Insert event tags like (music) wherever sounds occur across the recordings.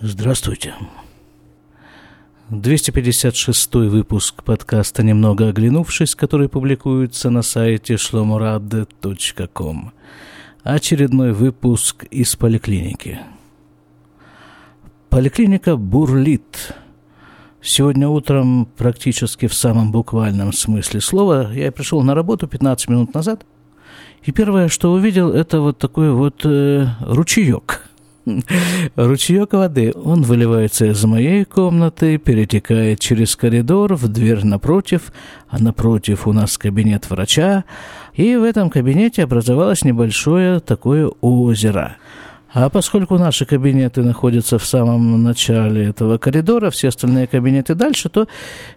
Здравствуйте. 256 выпуск подкаста «Немного оглянувшись», который публикуется на сайте shlomorad.com. Очередной выпуск из поликлиники. Поликлиника бурлит. Сегодня утром, практически в самом буквальном смысле слова, я пришел на работу 15 минут назад, и первое, что увидел, это вот такой вот э, ручеек – Ручеек воды. Он выливается из моей комнаты, перетекает через коридор в дверь напротив, а напротив у нас кабинет врача, и в этом кабинете образовалось небольшое такое озеро. А поскольку наши кабинеты находятся в самом начале этого коридора, все остальные кабинеты дальше, то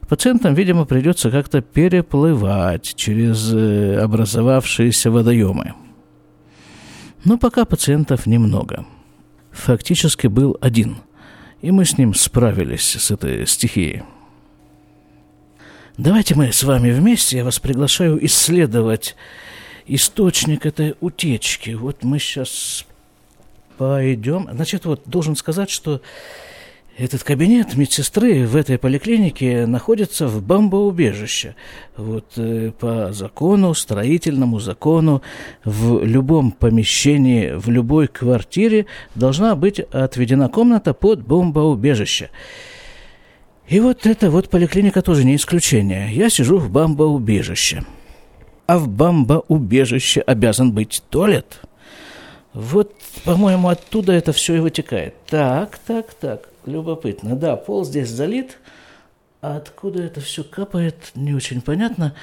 пациентам, видимо, придется как-то переплывать через э, образовавшиеся водоемы. Но пока пациентов немного – фактически был один. И мы с ним справились, с этой стихией. Давайте мы с вами вместе, я вас приглашаю исследовать источник этой утечки. Вот мы сейчас пойдем. Значит, вот должен сказать, что этот кабинет медсестры в этой поликлинике находится в бомбоубежище. Вот э, по закону, строительному закону, в любом помещении, в любой квартире должна быть отведена комната под бомбоубежище. И вот эта вот поликлиника тоже не исключение. Я сижу в бомбоубежище. А в бомбоубежище обязан быть туалет. Вот, по-моему, оттуда это все и вытекает. Так, так, так. Любопытно. Да, пол здесь залит. А откуда это все капает, не очень понятно.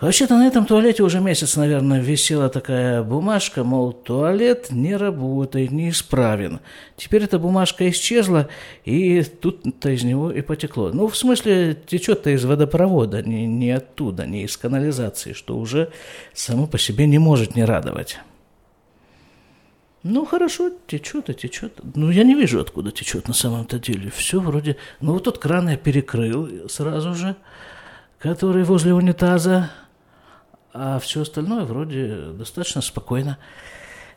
Вообще-то на этом туалете уже месяц, наверное, висела такая бумажка, мол, туалет не работает, неисправен. Теперь эта бумажка исчезла, и тут-то из него и потекло. Ну, в смысле, течет-то из водопровода, не, не оттуда, не из канализации, что уже само по себе не может не радовать. Ну, хорошо, течет и течет. Ну, я не вижу, откуда течет на самом-то деле. Все вроде... Ну, вот тот кран я перекрыл сразу же, который возле унитаза, а все остальное вроде достаточно спокойно.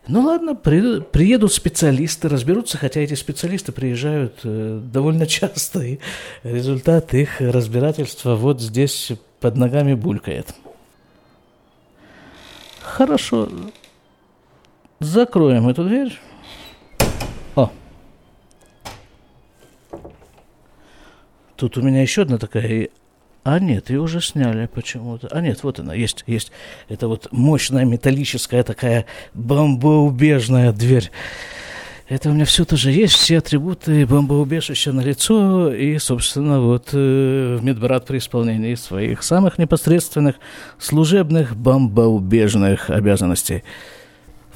Ну ладно, при, приедут специалисты, разберутся, хотя эти специалисты приезжают э, довольно часто, и результат их разбирательства вот здесь под ногами булькает. Хорошо, Закроем эту дверь. О. Тут у меня еще одна такая... А нет, ее уже сняли почему-то. А нет, вот она, есть, есть. Это вот мощная металлическая такая бомбоубежная дверь. Это у меня все тоже есть, все атрибуты бомбоубежища на лицо и, собственно, вот э, медбрат при исполнении своих самых непосредственных служебных бомбоубежных обязанностей.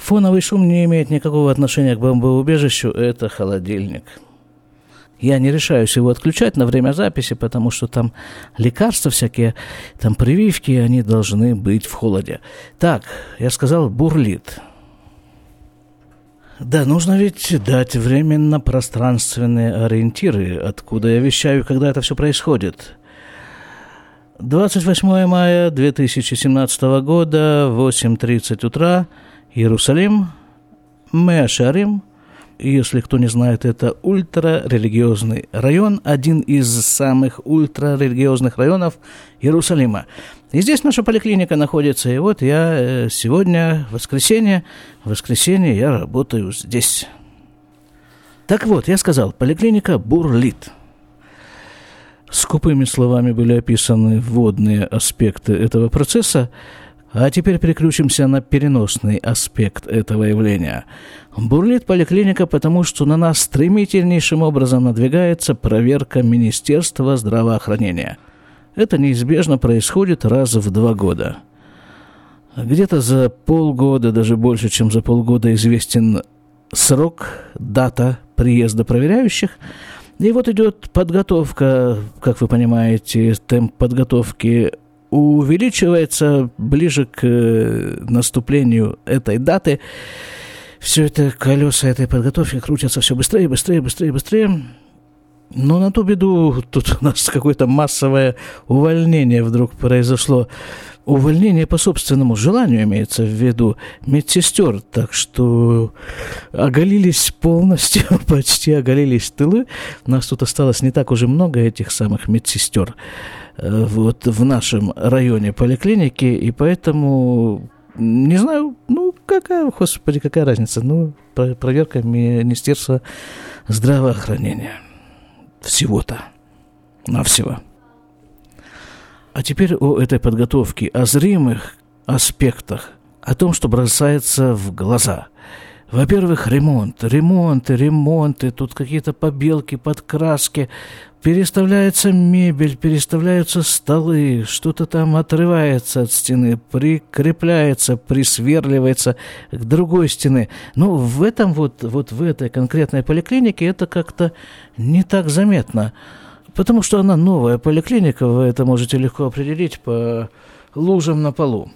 Фоновый шум не имеет никакого отношения к бомбоубежищу, это холодильник. Я не решаюсь его отключать на время записи, потому что там лекарства всякие, там прививки, они должны быть в холоде. Так, я сказал, бурлит. Да, нужно ведь дать временно-пространственные ориентиры, откуда я вещаю, когда это все происходит. 28 мая 2017 года, 8.30 утра – Иерусалим, Меашарим, если кто не знает, это ультрарелигиозный район, один из самых ультрарелигиозных районов Иерусалима. И здесь наша поликлиника находится, и вот я э, сегодня, воскресенье, воскресенье я работаю здесь. Так вот, я сказал, поликлиника бурлит. Скупыми словами были описаны вводные аспекты этого процесса – а теперь переключимся на переносный аспект этого явления. Бурлит поликлиника, потому что на нас стремительнейшим образом надвигается проверка Министерства здравоохранения. Это неизбежно происходит раз в два года. Где-то за полгода, даже больше, чем за полгода известен срок, дата приезда проверяющих. И вот идет подготовка, как вы понимаете, темп подготовки увеличивается ближе к э, наступлению этой даты. Все это колеса этой подготовки крутятся все быстрее, быстрее, быстрее, быстрее. Но на ту беду тут у нас какое-то массовое увольнение вдруг произошло. Увольнение по собственному желанию имеется в виду медсестер, так что оголились полностью, (laughs) почти оголились тылы. У нас тут осталось не так уже много этих самых медсестер вот в нашем районе поликлиники, и поэтому не знаю, ну, какая, господи, какая разница? Ну, проверка Министерства здравоохранения – всего-то. Навсего. А теперь о этой подготовке, о зримых аспектах, о том, что бросается в глаза. Во-первых, ремонт, ремонты, ремонты, тут какие-то побелки, подкраски, переставляется мебель, переставляются столы, что-то там отрывается от стены, прикрепляется, присверливается к другой стены. Но в этом вот, вот в этой конкретной поликлинике это как-то не так заметно. Потому что она новая поликлиника, вы это можете легко определить по лужам на полу.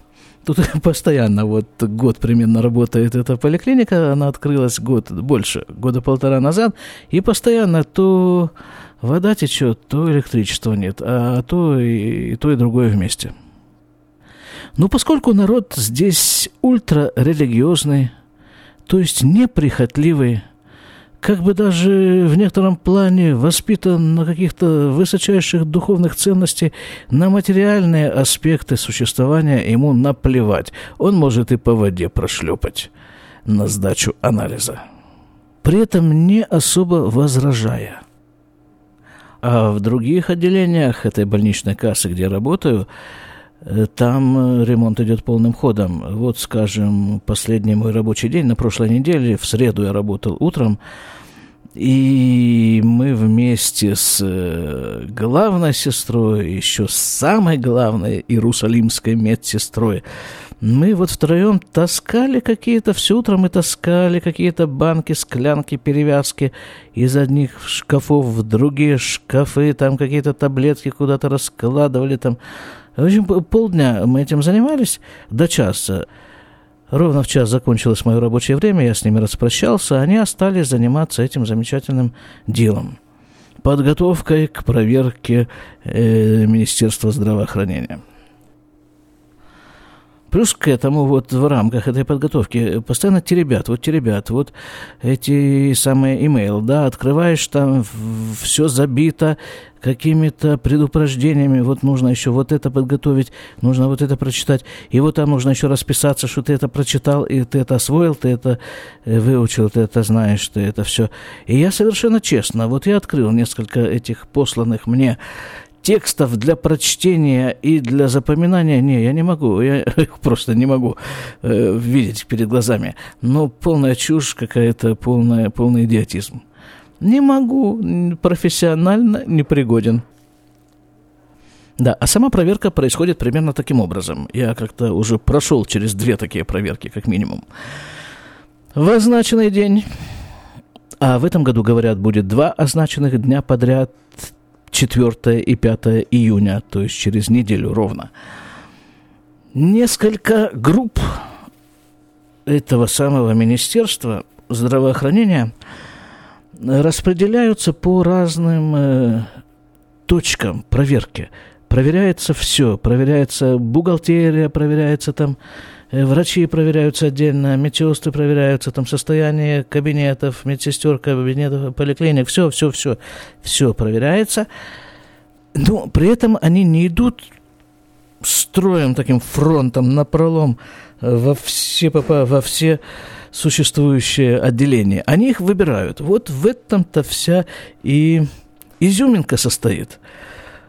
Тут (laughs) постоянно вот год примерно работает эта поликлиника, она открылась год больше, года полтора назад, и постоянно то вода течет, то электричества нет, а то и, и то, и другое вместе. Но поскольку народ здесь ультрарелигиозный, то есть неприхотливый, как бы даже в некотором плане воспитан на каких-то высочайших духовных ценностей, на материальные аспекты существования ему наплевать. Он может и по воде прошлепать на сдачу анализа. При этом не особо возражая. А в других отделениях этой больничной кассы, где я работаю, там ремонт идет полным ходом. Вот, скажем, последний мой рабочий день на прошлой неделе, в среду я работал утром, и мы вместе с э, главной сестрой, еще с самой главной иерусалимской медсестрой, мы вот втроем таскали какие-то, все утро мы таскали какие-то банки, склянки, перевязки из одних шкафов в другие шкафы, там какие-то таблетки куда-то раскладывали там. В общем, полдня мы этим занимались до часа. Ровно в час закончилось мое рабочее время, я с ними распрощался, они остались заниматься этим замечательным делом. Подготовкой к проверке э, Министерства здравоохранения. Плюс к этому вот в рамках этой подготовки постоянно те ребят, вот те ребят, вот эти самые имейл, да, открываешь, там все забито какими-то предупреждениями, вот нужно еще вот это подготовить, нужно вот это прочитать, и вот там нужно еще расписаться, что ты это прочитал, и ты это освоил, ты это э, выучил, ты это знаешь, ты это все. И я совершенно честно, вот я открыл несколько этих посланных мне текстов для прочтения и для запоминания, не, я не могу, я их (laughs) просто не могу э, видеть перед глазами. Но полная чушь какая-то, полная, полный идиотизм. Не могу, профессионально непригоден. Да, а сама проверка происходит примерно таким образом. Я как-то уже прошел через две такие проверки, как минимум. В означенный день, а в этом году, говорят, будет два означенных дня подряд, 4 и 5 июня, то есть через неделю ровно. Несколько групп этого самого Министерства здравоохранения распределяются по разным э, точкам проверки. Проверяется все, проверяется бухгалтерия, проверяется там врачи проверяются отдельно, медсестры проверяются, там состояние кабинетов, медсестер, кабинетов, поликлиник, все, все, все, все проверяется. Но при этом они не идут строем, таким фронтом, напролом э, во все, во все существующие отделения. Они их выбирают. Вот в этом-то вся и изюминка состоит.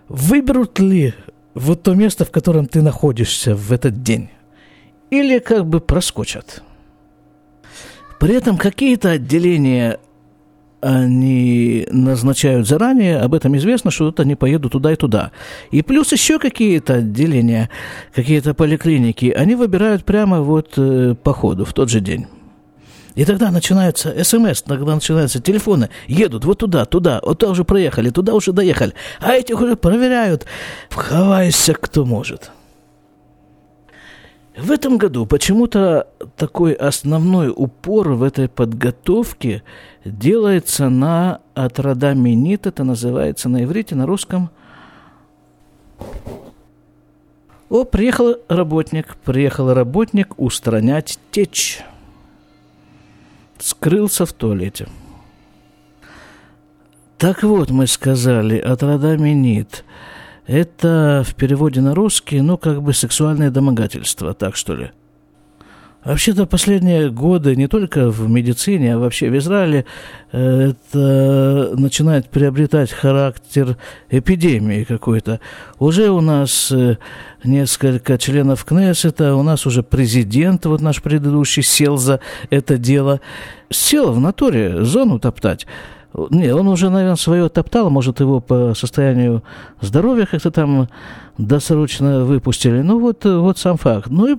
Выберут ли вот то место, в котором ты находишься в этот день? Или как бы проскочат. При этом какие-то отделения они назначают заранее, об этом известно, что вот они поедут туда и туда. И плюс еще какие-то отделения, какие-то поликлиники, они выбирают прямо вот э, по ходу, в тот же день. И тогда начинаются смс, тогда начинаются телефоны, едут вот туда, туда, вот туда уже проехали, туда уже доехали, а этих уже проверяют. Вхавайся, кто может. В этом году почему-то такой основной упор в этой подготовке делается на атрадаминит, это называется на иврите, на русском. О, приехал работник, приехал работник устранять течь. Скрылся в туалете. Так вот, мы сказали, атрадаминит – это в переводе на русский, ну, как бы сексуальное домогательство, так что ли. Вообще-то последние годы не только в медицине, а вообще в Израиле э, это начинает приобретать характер эпидемии какой-то. Уже у нас э, несколько членов Кнессета, у нас уже президент, вот наш предыдущий, сел за это дело. Сел в натуре зону топтать. Не, он уже, наверное, свое топтал, может, его по состоянию здоровья как-то там досрочно выпустили. Ну, вот, вот сам факт. Ну и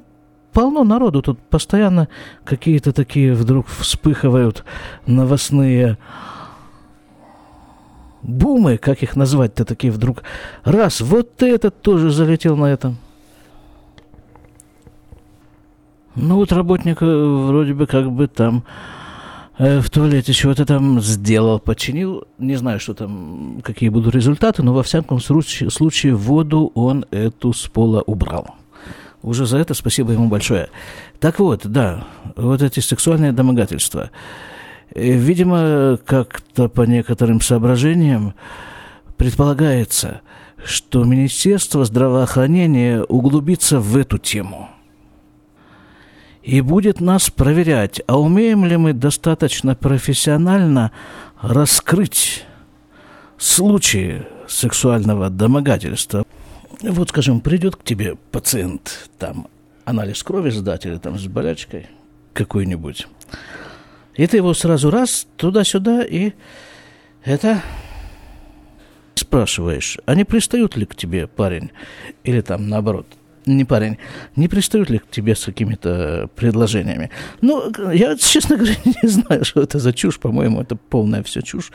полно народу тут постоянно какие-то такие вдруг вспыхивают новостные бумы, как их назвать-то такие вдруг. Раз, вот этот тоже залетел на этом. Ну вот работник вроде бы как бы там Э, в туалете чего-то там сделал, починил. Не знаю, что там, какие будут результаты, но во всяком случае, случае воду он эту с пола убрал. Уже за это спасибо ему большое. Так вот, да, вот эти сексуальные домогательства. Э, видимо, как-то по некоторым соображениям предполагается, что Министерство здравоохранения углубится в эту тему – и будет нас проверять, а умеем ли мы достаточно профессионально раскрыть случаи сексуального домогательства. Вот, скажем, придет к тебе пациент, там, анализ крови сдать или там с болячкой какой-нибудь. И ты его сразу раз туда-сюда и это спрашиваешь, а не пристают ли к тебе парень или там наоборот не парень, не пристают ли к тебе с какими-то предложениями? Ну, я, честно говоря, (laughs) не знаю, что это за чушь. По-моему, это полная все чушь.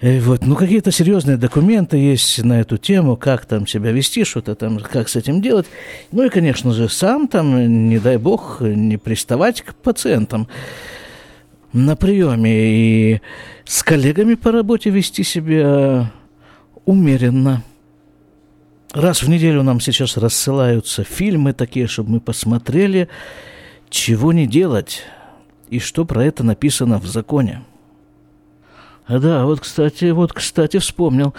Э, вот, ну, какие-то серьезные документы есть на эту тему, как там себя вести, что-то там, как с этим делать. Ну и, конечно же, сам там, не дай бог, не приставать к пациентам на приеме и с коллегами по работе вести себя умеренно. Раз в неделю нам сейчас рассылаются фильмы такие, чтобы мы посмотрели, чего не делать и что про это написано в законе. А да, вот, кстати, вот, кстати, вспомнил.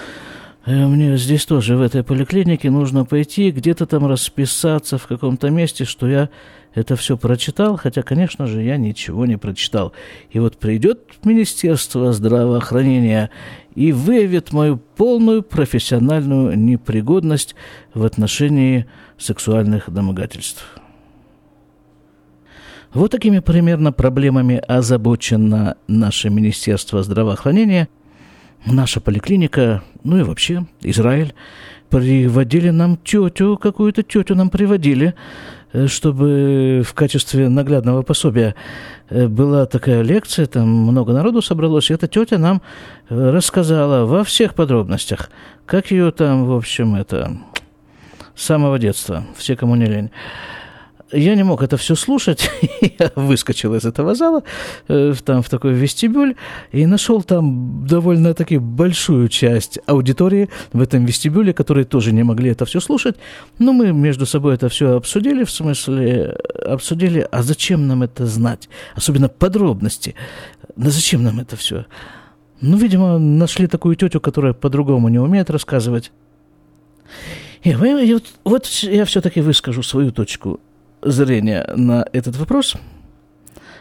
Э, мне здесь тоже, в этой поликлинике, нужно пойти, где-то там расписаться в каком-то месте, что я это все прочитал, хотя, конечно же, я ничего не прочитал. И вот придет Министерство здравоохранения и выявит мою полную профессиональную непригодность в отношении сексуальных домогательств. Вот такими примерно проблемами озабочено наше Министерство здравоохранения, наша поликлиника, ну и вообще Израиль. Приводили нам тетю, какую-то тетю нам приводили, чтобы в качестве наглядного пособия э, была такая лекция, там много народу собралось, и эта тетя нам э, рассказала во всех подробностях, как ее там, в общем, это с самого детства, все, кому не лень я не мог это все слушать. (laughs) я выскочил из этого зала, э, там в такой вестибюль, и нашел там довольно-таки большую часть аудитории в этом вестибюле, которые тоже не могли это все слушать. Но мы между собой это все обсудили, в смысле, обсудили, а зачем нам это знать? Особенно подробности. Да зачем нам это все? Ну, видимо, нашли такую тетю, которая по-другому не умеет рассказывать. И, вот, вот я все-таки выскажу свою точку зрения на этот вопрос.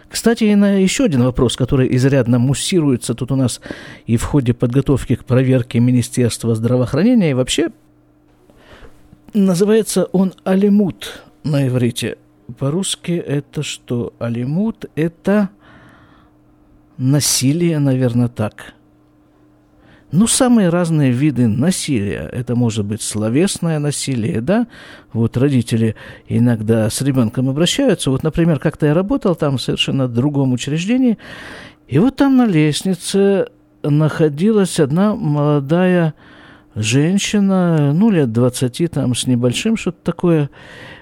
Кстати, и на еще один вопрос, который изрядно муссируется тут у нас и в ходе подготовки к проверке Министерства здравоохранения, и вообще называется он алимут на иврите. По-русски это что? Алимут – это насилие, наверное, так – ну, самые разные виды насилия. Это может быть словесное насилие, да? Вот родители иногда с ребенком обращаются. Вот, например, как-то я работал там в совершенно другом учреждении, и вот там на лестнице находилась одна молодая женщина, ну, лет 20 там с небольшим, что-то такое,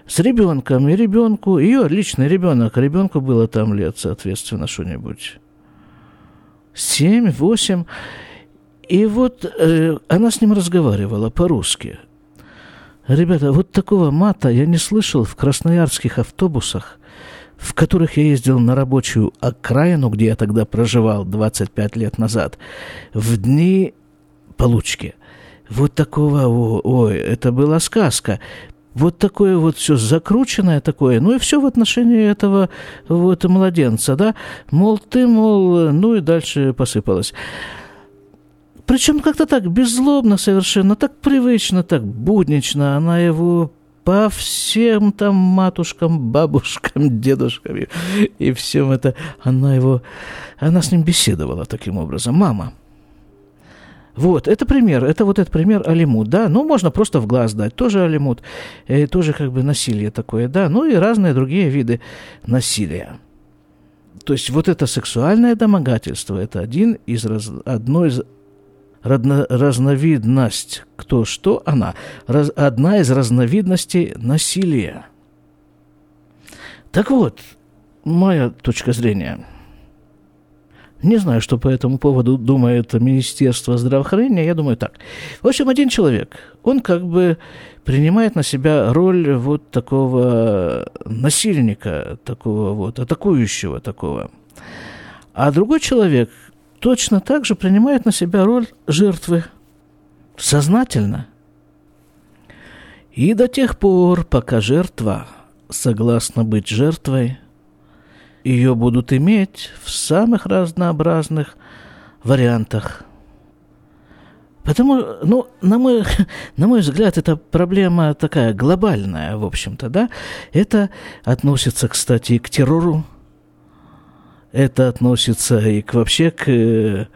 с ребенком, и ребенку, ее личный ребенок, ребенку было там лет, соответственно, что-нибудь 7-8, и вот э, она с ним разговаривала по-русски. Ребята, вот такого мата я не слышал в красноярских автобусах, в которых я ездил на рабочую окраину, где я тогда проживал 25 лет назад, в дни получки. Вот такого, ой, это была сказка. Вот такое вот все закрученное такое, ну и все в отношении этого вот младенца, да, мол, ты, мол, ну и дальше посыпалось. Причем как-то так беззлобно совершенно, так привычно, так буднично. Она его по всем там матушкам, бабушкам, (laughs) дедушкам и, и всем это. Она его, она с ним беседовала таким образом. Мама. Вот, это пример, это вот этот пример алимут, да, ну, можно просто в глаз дать, тоже алимут, э, тоже как бы насилие такое, да, ну и разные другие виды насилия. То есть вот это сексуальное домогательство, это один из, раз, одно из разно, разновидность, кто что она, раз, одна из разновидностей насилия. Так вот, моя точка зрения. Не знаю, что по этому поводу думает Министерство здравоохранения. Я думаю так. В общем, один человек, он как бы принимает на себя роль вот такого насильника, такого вот атакующего такого. А другой человек точно так же принимает на себя роль жертвы. Сознательно. И до тех пор, пока жертва согласна быть жертвой, ее будут иметь в самых разнообразных вариантах. Потому, ну, на мой, (laughs) на мой взгляд, это проблема такая глобальная, в общем-то, да. Это относится, кстати, и к террору, это относится и к, вообще к э,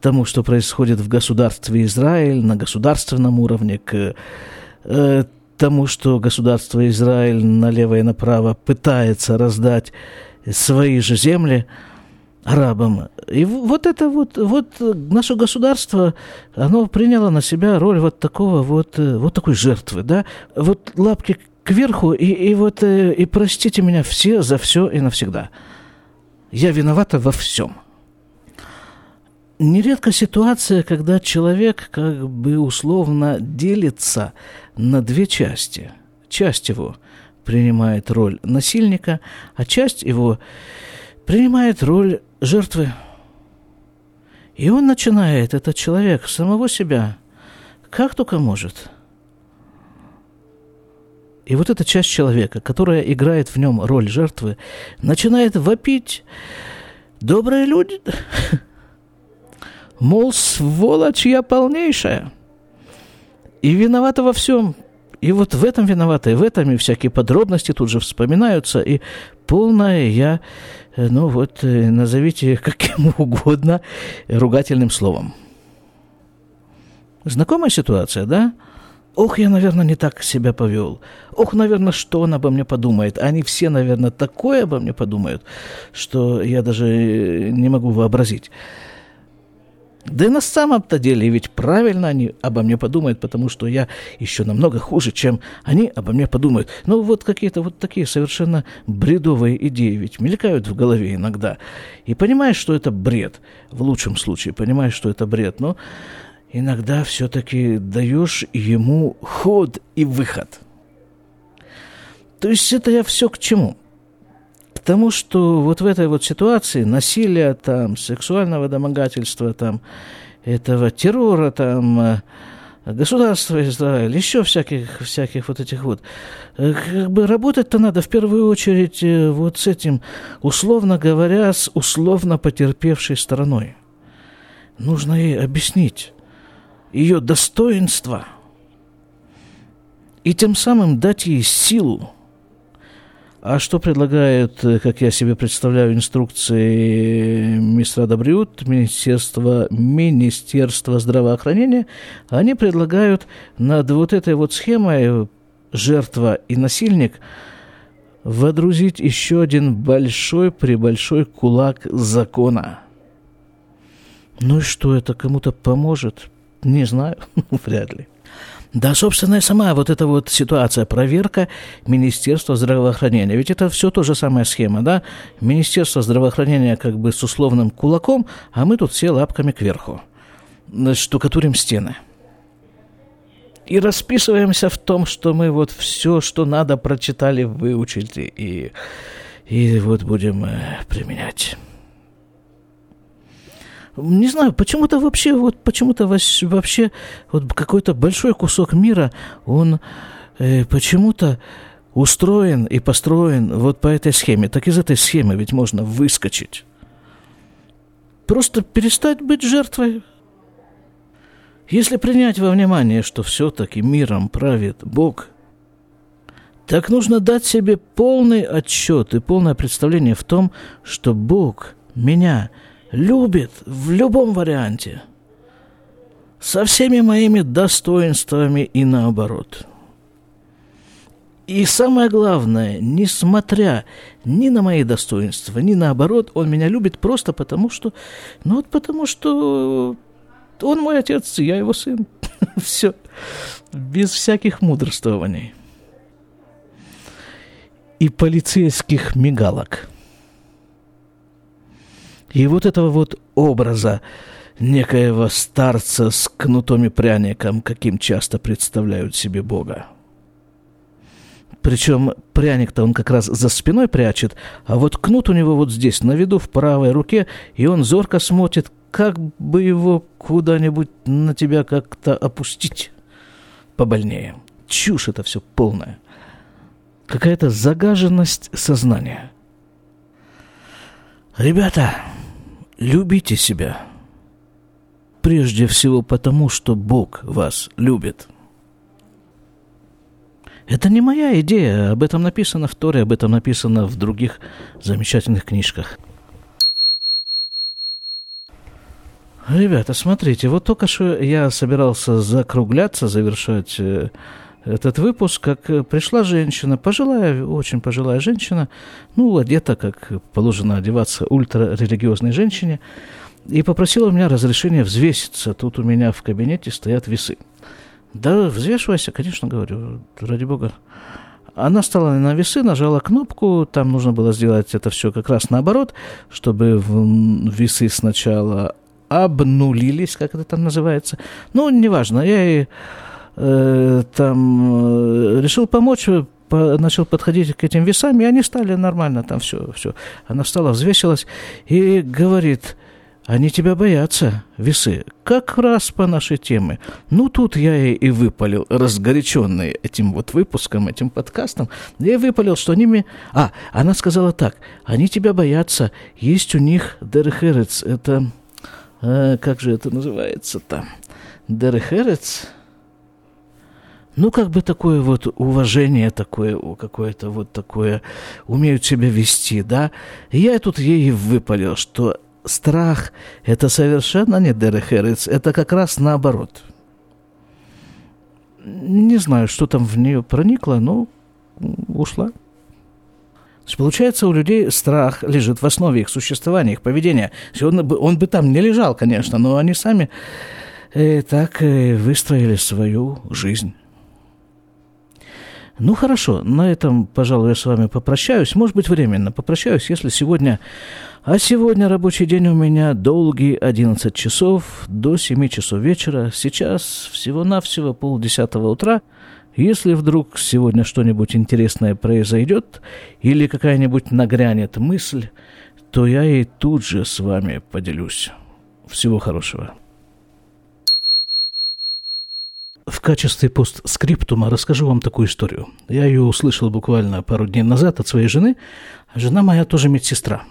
тому, что происходит в государстве Израиль на государственном уровне, к э, тому, что государство Израиль налево и направо пытается раздать свои же земли арабам. И вот это вот, вот наше государство, оно приняло на себя роль вот такого вот, э, вот такой жертвы, да, вот лапки кверху, и, и вот, и простите меня все за все и навсегда – я виновата во всем. Нередко ситуация, когда человек как бы условно делится на две части. Часть его принимает роль насильника, а часть его принимает роль жертвы. И он начинает, этот человек, самого себя, как только может. И вот эта часть человека, которая играет в нем роль жертвы, начинает вопить. Добрые люди, (laughs) мол, сволочь я полнейшая. И виновата во всем. И вот в этом виновата, и в этом, и всякие подробности тут же вспоминаются, и полное я, э, ну вот, э, назовите каким (laughs) угодно ругательным словом. Знакомая ситуация, да? Ох, я, наверное, не так себя повел. Ох, наверное, что он обо мне подумает. Они все, наверное, такое обо мне подумают, что я даже не могу вообразить. Да и на самом-то деле ведь правильно они обо мне подумают, потому что я еще намного хуже, чем они обо мне подумают. Ну, вот какие-то вот такие совершенно бредовые идеи ведь мелькают в голове иногда. И понимаешь, что это бред, в лучшем случае, понимаешь, что это бред, но иногда все-таки даешь ему ход и выход. То есть это я все к чему? К тому, что вот в этой вот ситуации насилия, там, сексуального домогательства, там, этого террора, там, э, государства Израиль, еще всяких, всяких вот этих вот. Э, как бы работать-то надо в первую очередь э, вот с этим, условно говоря, с условно потерпевшей стороной. Нужно ей объяснить, ее достоинство и тем самым дать ей силу. А что предлагают, как я себе представляю, инструкции мистера Добриут, Министерства, Министерства здравоохранения, они предлагают над вот этой вот схемой жертва и насильник водрузить еще один большой-пребольшой кулак закона. Ну и что, это кому-то поможет? Не знаю, (laughs) вряд ли. Да, собственно, и сама вот эта вот ситуация, проверка Министерства здравоохранения. Ведь это все то же самая схема, да? Министерство здравоохранения как бы с условным кулаком, а мы тут все лапками кверху. Штукатурим стены. И расписываемся в том, что мы вот все, что надо, прочитали, выучили и, и вот будем э, применять не знаю, почему-то вообще, вот почему-то вообще вот какой-то большой кусок мира, он э, почему-то устроен и построен вот по этой схеме. Так из этой схемы ведь можно выскочить. Просто перестать быть жертвой. Если принять во внимание, что все-таки миром правит Бог, так нужно дать себе полный отчет и полное представление в том, что Бог меня – любит в любом варианте, со всеми моими достоинствами и наоборот. И самое главное, несмотря ни на мои достоинства, ни наоборот, он меня любит просто потому, что, ну вот потому что он мой отец, я его сын. (laughs) Все. Без всяких мудрствований. И полицейских мигалок – и вот этого вот образа некоего старца с кнутом и пряником, каким часто представляют себе Бога. Причем пряник-то он как раз за спиной прячет, а вот кнут у него вот здесь, на виду, в правой руке, и он зорко смотрит, как бы его куда-нибудь на тебя как-то опустить побольнее. Чушь это все полная. Какая-то загаженность сознания. Ребята, Любите себя. Прежде всего потому, что Бог вас любит. Это не моя идея, об этом написано в Торе, об этом написано в других замечательных книжках. Ребята, смотрите, вот только что я собирался закругляться, завершать э, этот выпуск, как э, пришла женщина, пожилая, очень пожилая женщина, ну, одета, как положено одеваться ультрарелигиозной женщине, и попросила у меня разрешения взвеситься. Тут у меня в кабинете стоят весы. Да, взвешивайся, конечно, говорю, ради бога. Она стала на весы, нажала кнопку, там нужно было сделать это все как раз наоборот, чтобы весы сначала обнулились, как это там называется. Ну, неважно, я ей э, там э, решил помочь, э, по, начал подходить к этим весам, и они стали нормально, там все, все. Она встала, взвесилась и говорит, они тебя боятся, весы, как раз по нашей теме. Ну, тут я и, и выпалил, разгоряченный этим вот выпуском, этим подкастом, я выпалил, что они мне... А, она сказала так, они тебя боятся, есть у них Дерхерец, это... Э, как же это называется-то? Дерхерец ну, как бы такое вот уважение такое, какое-то вот такое, умеют себя вести, да. И я тут ей выпалил, что страх – это совершенно не дерехерец, это как раз наоборот. Не знаю, что там в нее проникло, но ушла. получается, у людей страх лежит в основе их существования, их поведения. Он бы, он бы там не лежал, конечно, но они сами э, так э, выстроили свою жизнь. Ну хорошо, на этом, пожалуй, я с вами попрощаюсь. Может быть, временно попрощаюсь, если сегодня... А сегодня рабочий день у меня долгий 11 часов до 7 часов вечера. Сейчас всего-навсего полдесятого утра. Если вдруг сегодня что-нибудь интересное произойдет или какая-нибудь нагрянет мысль, то я и тут же с вами поделюсь. Всего хорошего. В качестве постскриптума расскажу вам такую историю. Я ее услышал буквально пару дней назад от своей жены. Жена моя тоже медсестра.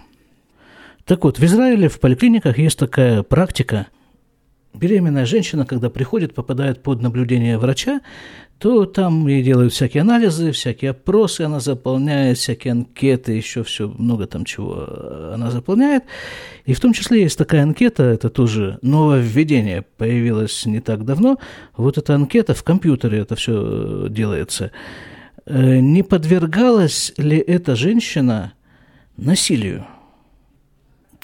Так вот, в Израиле в поликлиниках есть такая практика. Беременная женщина, когда приходит, попадает под наблюдение врача, то там ей делают всякие анализы, всякие опросы она заполняет, всякие анкеты, еще все много там чего она заполняет. И в том числе есть такая анкета, это тоже нововведение, появилось не так давно. Вот эта анкета в компьютере, это все делается. Э, не подвергалась ли эта женщина насилию?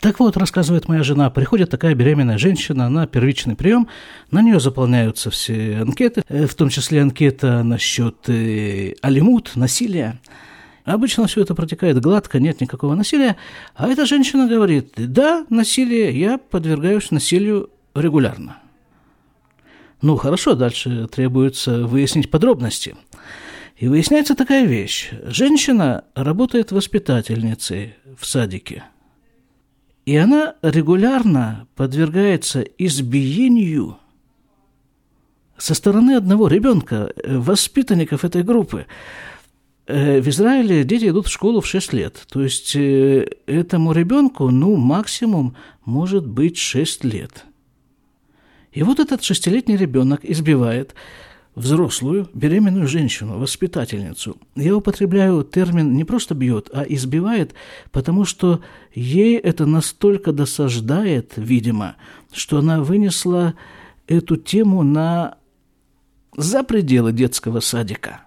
Так вот, рассказывает моя жена, приходит такая беременная женщина на первичный прием, на нее заполняются все анкеты, э, в том числе анкета насчет э, алимут, насилия. Обычно все это протекает гладко, нет никакого насилия. А эта женщина говорит, да, насилие, я подвергаюсь насилию регулярно. Ну, хорошо, дальше требуется выяснить подробности. И выясняется такая вещь. Женщина работает воспитательницей в садике – и она регулярно подвергается избиению со стороны одного ребенка, э, воспитанников этой группы. Э, в Израиле дети идут в школу в 6 лет. То есть э, этому ребенку, ну, максимум может быть 6 лет. И вот этот шестилетний ребенок избивает взрослую беременную женщину, воспитательницу. Я употребляю термин не просто бьет, а избивает, потому что ей это настолько досаждает, видимо, что она вынесла эту тему на за пределы детского садика.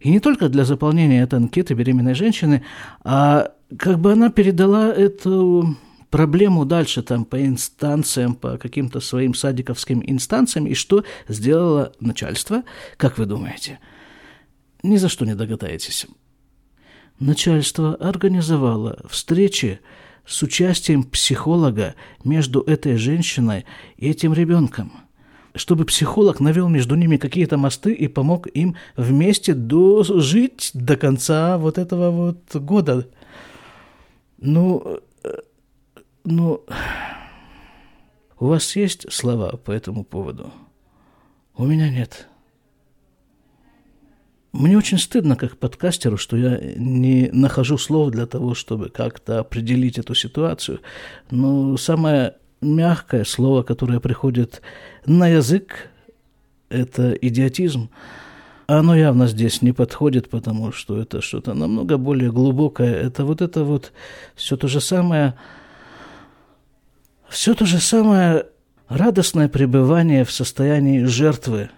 И не только для заполнения этой анкеты беременной женщины, а как бы она передала эту проблему дальше там по инстанциям, по каким-то своим садиковским инстанциям, и что сделало начальство, как вы думаете? Ни за что не догадаетесь. Начальство организовало встречи с участием психолога между этой женщиной и этим ребенком, чтобы психолог навел между ними какие-то мосты и помог им вместе дожить до конца вот этого вот года. Ну, ну, у вас есть слова по этому поводу? У меня нет. Мне очень стыдно как подкастеру, что я не нахожу слов для того, чтобы как-то определить эту ситуацию. Но самое мягкое слово, которое приходит на язык, это идиотизм. Оно явно здесь не подходит, потому что это что-то намного более глубокое. Это вот это вот все то же самое, все то же самое радостное пребывание в состоянии жертвы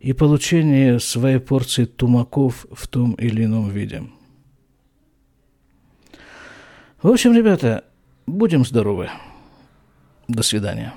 и получение своей порции тумаков в том или ином виде. В общем, ребята, будем здоровы. До свидания.